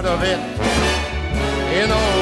Start of it in old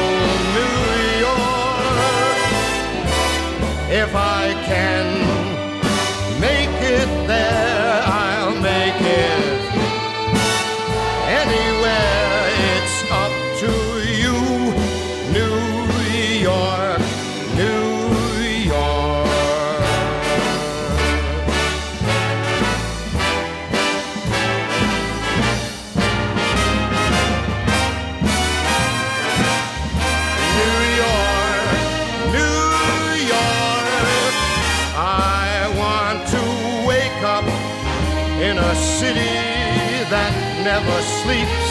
never sleeps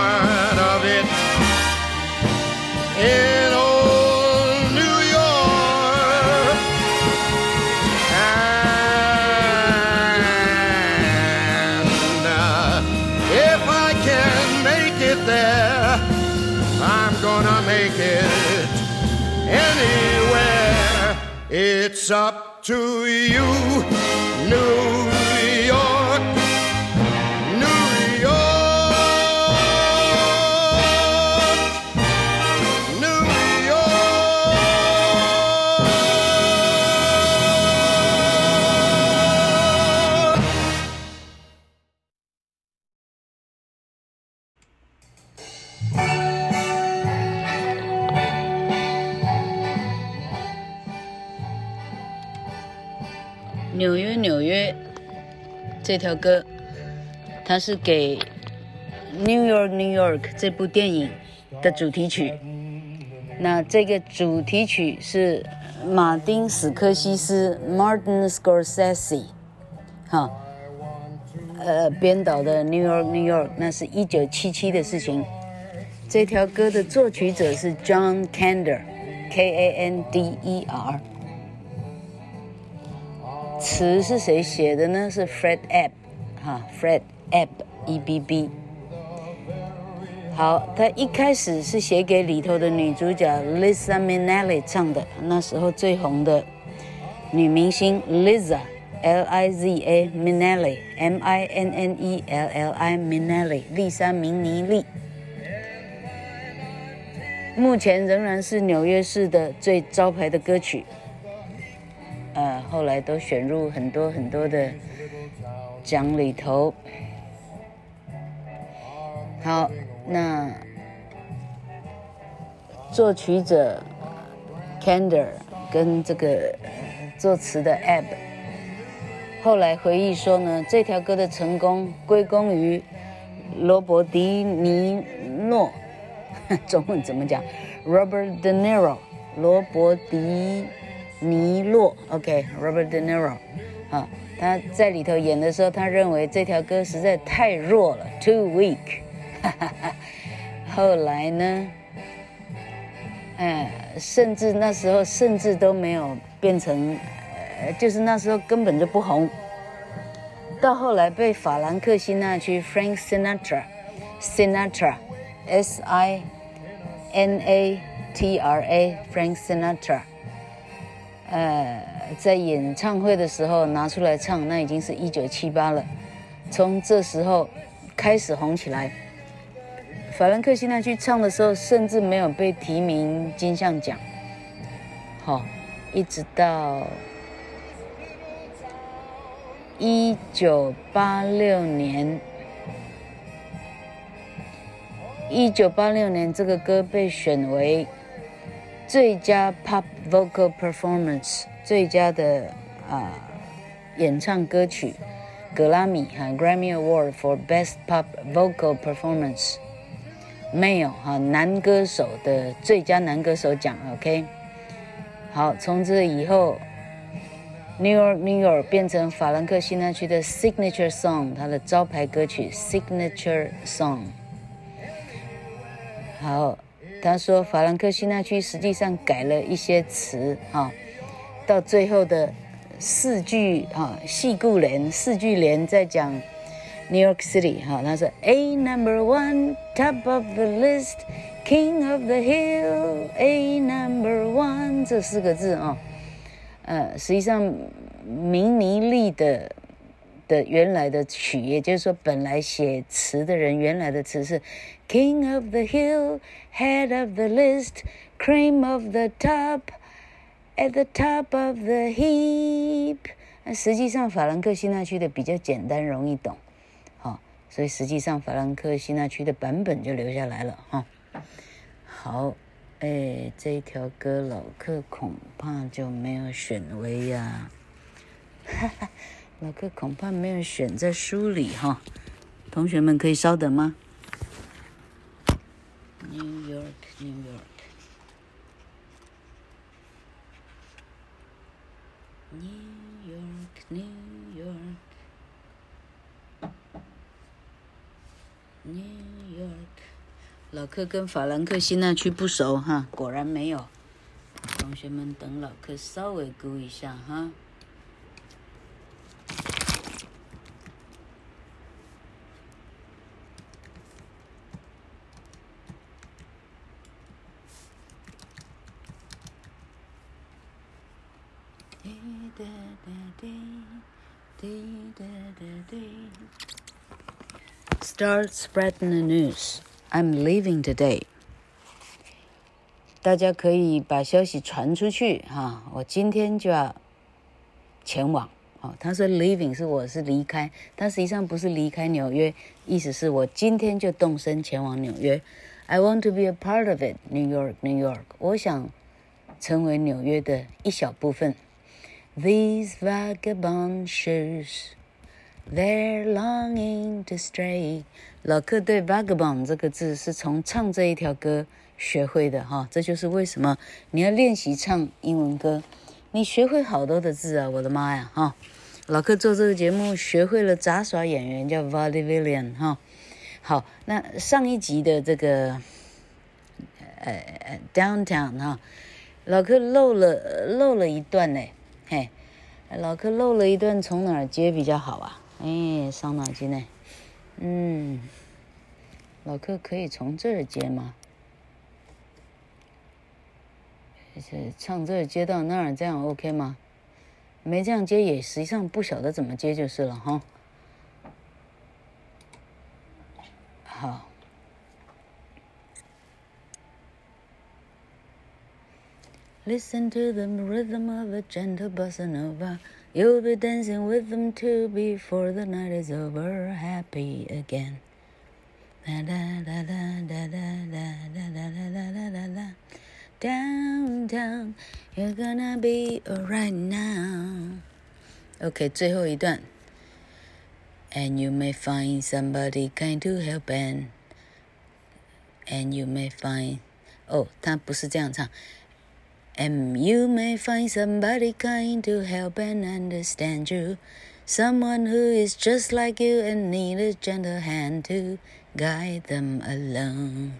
start of it in old New York. And uh, if I can make it there, I'm gonna make it anywhere. It's up to you, New 纽约，纽约这条歌，它是给《New York, New York》这部电影的主题曲。那这个主题曲是马丁·史科西斯 （Martin Scorsese） 哈，呃，编导的《New York, New York》，那是一九七七的事情。这条歌的作曲者是 John Kander，K-A-N-D-E-R。词是谁写的呢？是 Fred Ebb，哈，Fred Ebb，E-B-B。好，他一开始是写给里头的女主角 Lisa Minnelli 唱的，那时候最红的女明星 Lisa L I Z A Minnelli，M-I-N-N-E-L-L-I Minnelli，丽莎·明尼利。目前仍然是纽约市的最招牌的歌曲。后来都选入很多很多的奖里头。好，那作曲者 Kander 跟这个作词的 Ebb，后来回忆说呢，这条歌的成功归功于罗伯·迪尼诺，中文怎么讲？Robert De Niro，罗伯·迪。尼洛，OK，Robert、De Niro，啊，他在里头演的时候，他认为这条歌实在太弱了，too weak。哈哈哈。后来呢，呃，甚至那时候甚至都没有变成，呃，就是那时候根本就不红。到后来被法兰克辛纳区 Frank Sinatra，Sinatra，S I N A T R A Frank Sinatra，呃，在演唱会的时候拿出来唱，那已经是一九七八了。从这时候开始红起来。法兰克辛纳去唱的时候，甚至没有被提名金像奖。好，一直到一九八六年，一九八六年这个歌被选为最佳 Pop Vocal Performance，最佳的啊演唱歌曲。格拉米哈 Grammy Award for Best Pop Vocal Performance，没有哈男歌手的最佳男歌手奖，OK。好，从这以后，New York New York 变成法兰克辛纳区的 Signature Song，他的招牌歌曲 Signature Song。好，他说法兰克辛纳区实际上改了一些词啊，到最后的。四句啊，四句联，四句联在讲 New York City 哈，他说 A number one top of the list king of the hill A number one 这四个字啊，呃，实际上明尼利的的原来的曲，也就是说本来写词的人原来的词是 king of the hill head of the list cream of the top At the top of the heap，那实际上法兰克辛纳区的比较简单容易懂，好，所以实际上法兰克辛纳区的版本就留下来了哈。好，哎，这一条歌老克恐怕就没有选为呀，哈哈，老克恐怕没有选在书里哈，同学们可以稍等吗？New York，New York。New York, New York, New York。老克跟法兰克辛纳区不熟哈，果然没有。同学们等老克稍微估一下哈。Start spreading the news. I'm leaving today. 大家可以把消息传出去哈，我今天就要前往。哦，他说 leaving 是我是离开，但实际上不是离开纽约，意思是我今天就动身前往纽约。I want to be a part of it, New York, New York. 我想成为纽约的一小部分。 These vagabond shoes, they're longing to stray。老克对 vagabond 这个字是从唱这一条歌学会的哈，这就是为什么你要练习唱英文歌，你学会好多的字啊，我的妈呀哈！老克做这个节目学会了杂耍演员叫 vaudevillian 哈。好，那上一集的这个呃 downtown 哈，老克漏了漏了一段呢。嘿，老柯漏了一段，从哪儿接比较好啊？哎，伤脑筋呢。嗯，老克可以从这儿接吗？是唱这儿接到那儿，这样 OK 吗？没这样接也实际上不晓得怎么接就是了哈。好。Listen to the rhythm of a gentle bossa nova. You'll be dancing with them too before the night is over. Happy again. Downtown, you're gonna be alright now. OK，最后一段。And you may find somebody kind to help and and you may find. find，哦，他不是这样唱。And you may find somebody kind to help and understand you. Someone who is just like you and need a gentle hand to guide them along.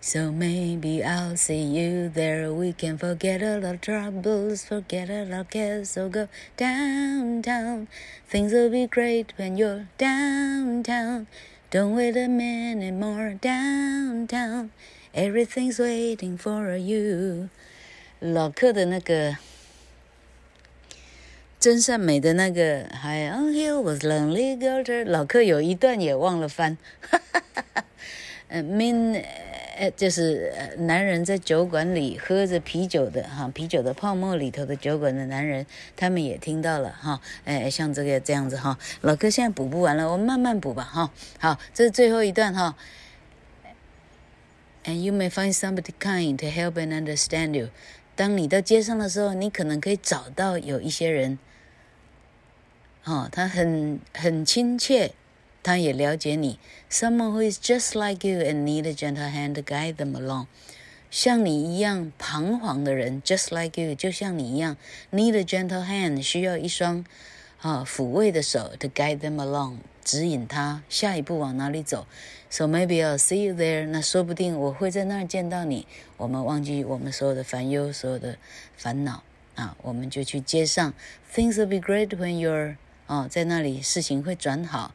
So maybe I'll see you there. We can forget all our troubles, forget all our cares. So go downtown. Things will be great when you're downtown. Don't wait a minute more downtown. Everything's waiting for you. 老克的那个真善美的那个，I on hill was lonely girl，老克有一段也忘了翻。哈哈哈哈。呃，mean。呃，就是男人在酒馆里喝着啤酒的哈，啤酒的泡沫里头的酒馆的男人，他们也听到了哈。哎，像这个这样子哈，老哥现在补不完了，我们慢慢补吧哈。好，这是最后一段哈。And you may find somebody kind to help and understand you。当你到街上的时候，你可能可以找到有一些人，哦，他很很亲切。他也了解你，someone who is just like you and need a gentle hand to guide them along，像你一样彷徨的人，just like you，就像你一样，need a gentle hand，需要一双啊抚慰的手 to guide them along，指引他下一步往哪里走。So maybe I'll see you there，那说不定我会在那儿见到你。我们忘记我们所有的烦忧，所有的烦恼啊，我们就去街上。Things will be great when you're 哦，在那里事情会转好。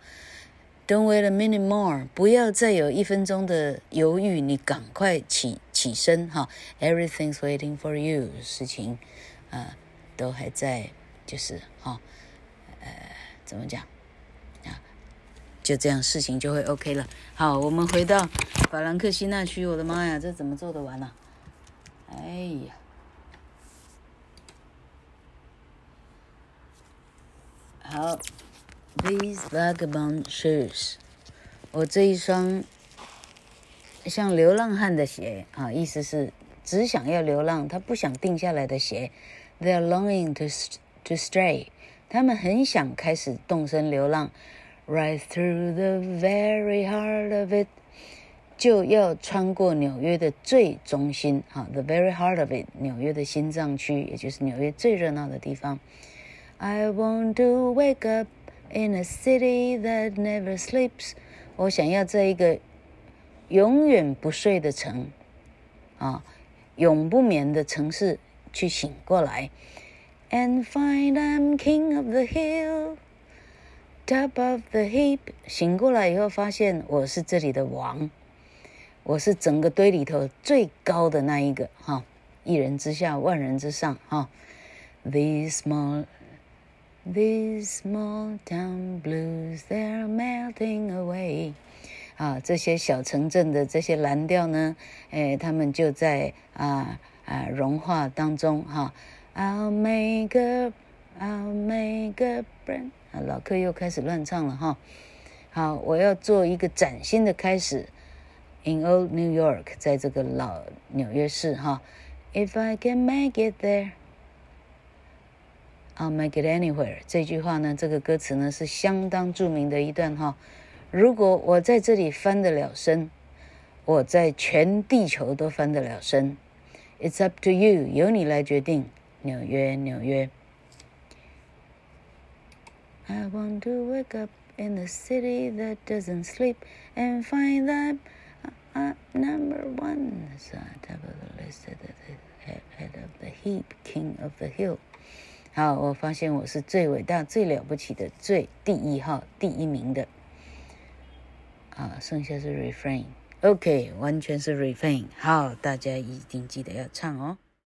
Don't wait a minute more，不要再有一分钟的犹豫，你赶快起起身哈。Everything's waiting for you，事情，呃，都还在，就是哈，呃，怎么讲啊？ 就这样，事情就会 OK 了。好，我们回到法兰克西纳区。我的妈呀，这怎么做得完呢？哎呀，好。These vagabond shoes，我这一双像流浪汉的鞋啊，意思是只想要流浪，他不想定下来的鞋。They're longing to to stray，他们很想开始动身流浪。Right through the very heart of it，就要穿过纽约的最中心啊，the very heart of it，纽约的心脏区，也就是纽约最热闹的地方。I want to wake up。In a city that never sleeps，我想要在一个永远不睡的城，啊，永不眠的城市去醒过来。And find I'm king of the hill, Top of the heap。醒过来以后，发现我是这里的王，我是整个堆里头最高的那一个，哈，一人之下，万人之上，哈。These small These small town blues, they're melting away。啊，这些小城镇的这些蓝调呢，哎，他们就在啊啊融化当中哈。I'll make a, I'll make a brand。啊，老克又开始乱唱了哈。好，我要做一个崭新的开始。In old New York，在这个老纽约市哈。If I can make it there。I'll make it anywhere。这句话呢，这个歌词呢是相当著名的一段哈。如果我在这里翻得了身，我在全地球都翻得了身。It's up to you，由你来决定。纽约，纽约。I want to wake up in a city that doesn't sleep and find that I'm number one. So top of the list, at the head of the heap, king of the hill. 好，我发现我是最伟大、最了不起的、最第一号、第一名的。啊，剩下是 refrain，OK，完全是 refrain。好，大家一定记得要唱哦。